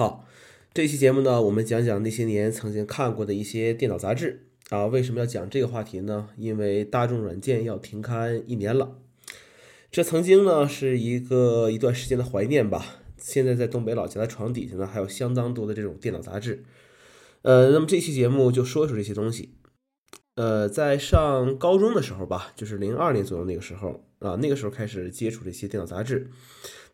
好，这期节目呢，我们讲讲那些年曾经看过的一些电脑杂志啊。为什么要讲这个话题呢？因为大众软件要停刊一年了，这曾经呢是一个一段时间的怀念吧。现在在东北老家的床底下呢，还有相当多的这种电脑杂志。呃，那么这期节目就说说这些东西。呃，在上高中的时候吧，就是零二年左右那个时候啊，那个时候开始接触这些电脑杂志。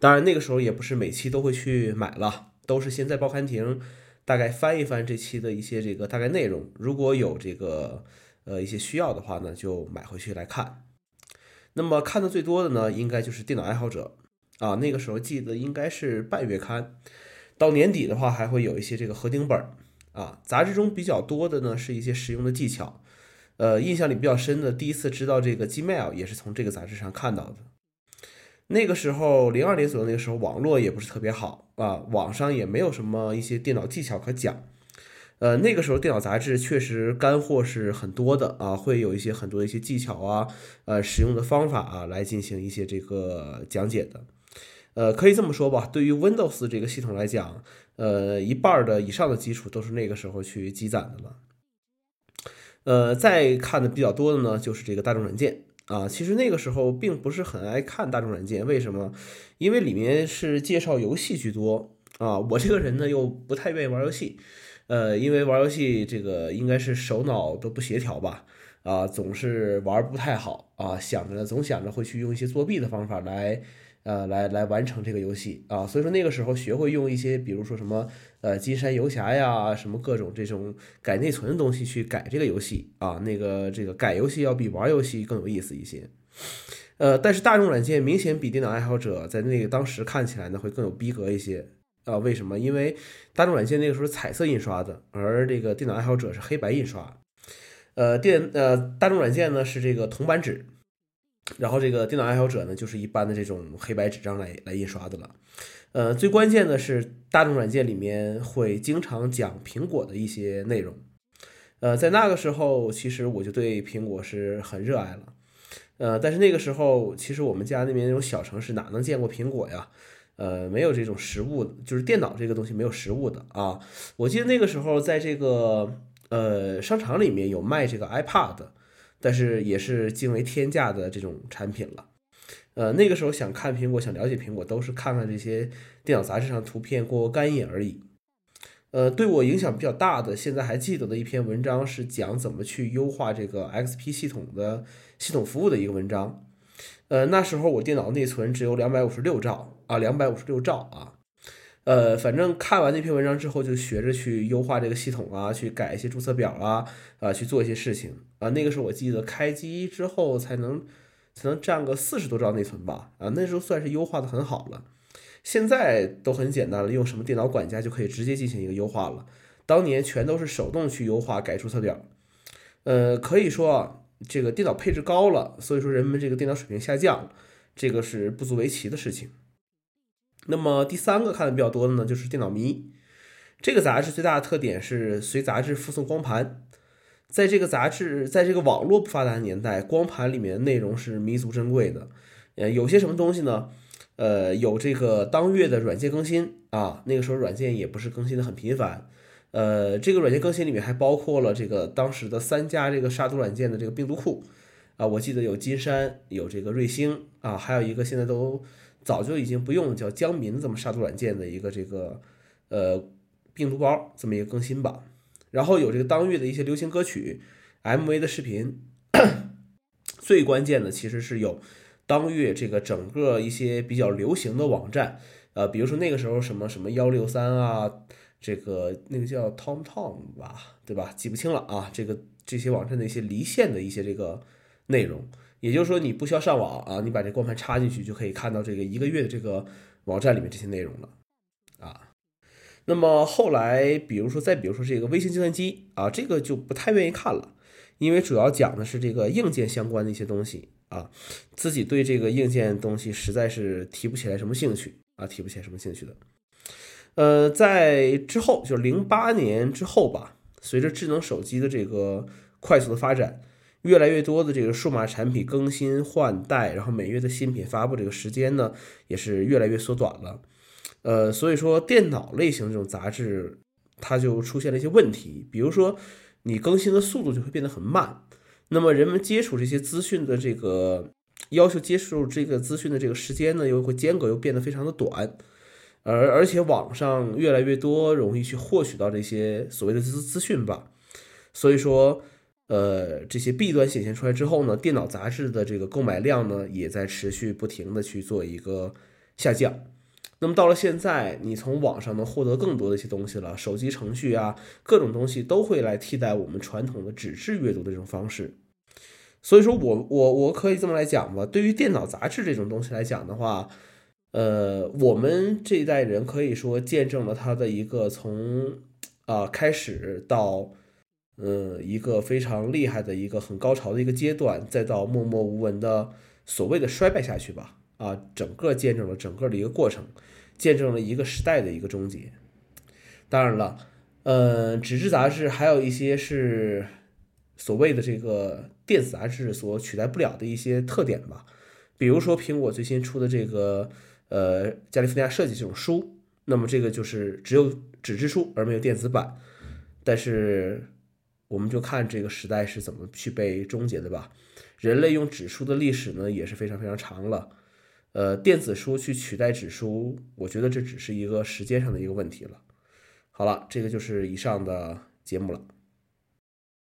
当然，那个时候也不是每期都会去买了。都是先在报刊亭大概翻一翻这期的一些这个大概内容，如果有这个呃一些需要的话呢，就买回去来看。那么看的最多的呢，应该就是电脑爱好者啊。那个时候记得应该是半月刊，到年底的话还会有一些这个合订本啊。杂志中比较多的呢是一些实用的技巧，呃，印象里比较深的，第一次知道这个 Gmail 也是从这个杂志上看到的。那个时候，零二年左右，那个时候网络也不是特别好啊，网上也没有什么一些电脑技巧可讲。呃，那个时候电脑杂志确实干货是很多的啊，会有一些很多的一些技巧啊，呃，使用的方法啊，来进行一些这个讲解的。呃，可以这么说吧，对于 Windows 这个系统来讲，呃，一半的以上的基础都是那个时候去积攒的了。呃，再看的比较多的呢，就是这个大众软件。啊，其实那个时候并不是很爱看大众软件，为什么？因为里面是介绍游戏居多啊。我这个人呢又不太愿意玩游戏，呃，因为玩游戏这个应该是手脑都不协调吧，啊，总是玩不太好啊，想着总想着会去用一些作弊的方法来。呃，来来完成这个游戏啊，所以说那个时候学会用一些，比如说什么呃金山游侠呀，什么各种这种改内存的东西去改这个游戏啊，那个这个改游戏要比玩游戏更有意思一些。呃，但是大众软件明显比电脑爱好者在那个当时看起来呢会更有逼格一些啊？为什么？因为大众软件那个时候彩色印刷的，而这个电脑爱好者是黑白印刷。呃，电呃大众软件呢是这个铜版纸。然后这个电脑爱好者呢，就是一般的这种黑白纸张来来印刷的了。呃，最关键的是大众软件里面会经常讲苹果的一些内容。呃，在那个时候，其实我就对苹果是很热爱了。呃，但是那个时候，其实我们家那边那种小城市哪能见过苹果呀？呃，没有这种实物，就是电脑这个东西没有实物的啊。我记得那个时候在这个呃商场里面有卖这个 iPad。但是也是惊为天价的这种产品了，呃，那个时候想看苹果，想了解苹果，都是看看这些电脑杂志上图片过过干瘾而已。呃，对我影响比较大的，现在还记得的一篇文章是讲怎么去优化这个 XP 系统的系统服务的一个文章。呃，那时候我电脑内存只有两百五十六兆啊，两百五十六兆啊。呃，反正看完那篇文章之后，就学着去优化这个系统啊，去改一些注册表啊，啊，去做一些事情啊。那个时候我记得开机之后才能才能占个四十多兆内存吧，啊，那时候算是优化的很好了。现在都很简单了，用什么电脑管家就可以直接进行一个优化了。当年全都是手动去优化改注册表，呃，可以说啊，这个电脑配置高了，所以说人们这个电脑水平下降，这个是不足为奇的事情。那么第三个看的比较多的呢，就是《电脑迷》这个杂志最大的特点是随杂志附送光盘。在这个杂志，在这个网络不发达的年代，光盘里面的内容是弥足珍贵的。呃，有些什么东西呢？呃，有这个当月的软件更新啊，那个时候软件也不是更新的很频繁。呃，这个软件更新里面还包括了这个当时的三家这个杀毒软件的这个病毒库啊，我记得有金山，有这个瑞星啊，还有一个现在都。早就已经不用叫江民这么杀毒软件的一个这个呃病毒包这么一个更新吧，然后有这个当月的一些流行歌曲、MV 的视频，最关键的其实是有当月这个整个一些比较流行的网站，呃，比如说那个时候什么什么幺六三啊，这个那个叫 Tom Tom 吧，对吧？记不清了啊，这个这些网站的一些离线的一些这个内容。也就是说，你不需要上网啊，你把这光盘插进去就可以看到这个一个月的这个网站里面这些内容了啊。那么后来，比如说再比如说这个微型计算机啊，这个就不太愿意看了，因为主要讲的是这个硬件相关的一些东西啊，自己对这个硬件东西实在是提不起来什么兴趣啊，提不起来什么兴趣的。呃，在之后就是零八年之后吧，随着智能手机的这个快速的发展。越来越多的这个数码产品更新换代，然后每月的新品发布这个时间呢，也是越来越缩短了。呃，所以说电脑类型这种杂志，它就出现了一些问题，比如说你更新的速度就会变得很慢，那么人们接触这些资讯的这个要求接触这个资讯的这个时间呢，又会间隔又变得非常的短，而而且网上越来越多容易去获取到这些所谓的资资讯吧，所以说。呃，这些弊端显现出来之后呢，电脑杂志的这个购买量呢，也在持续不停的去做一个下降。那么到了现在，你从网上能获得更多的一些东西了，手机程序啊，各种东西都会来替代我们传统的纸质阅读的这种方式。所以说我我我可以这么来讲吧，对于电脑杂志这种东西来讲的话，呃，我们这一代人可以说见证了它的一个从啊开始到。嗯，一个非常厉害的一个很高潮的一个阶段，再到默默无闻的所谓的衰败下去吧。啊，整个见证了整个的一个过程，见证了一个时代的一个终结。当然了，呃，纸质杂志还有一些是所谓的这个电子杂志所取代不了的一些特点吧。比如说苹果最新出的这个呃加利福尼亚设计这种书，那么这个就是只有纸质书而没有电子版，但是。我们就看这个时代是怎么去被终结的吧。人类用纸书的历史呢也是非常非常长了，呃，电子书去取代纸书，我觉得这只是一个时间上的一个问题了。好了，这个就是以上的节目了。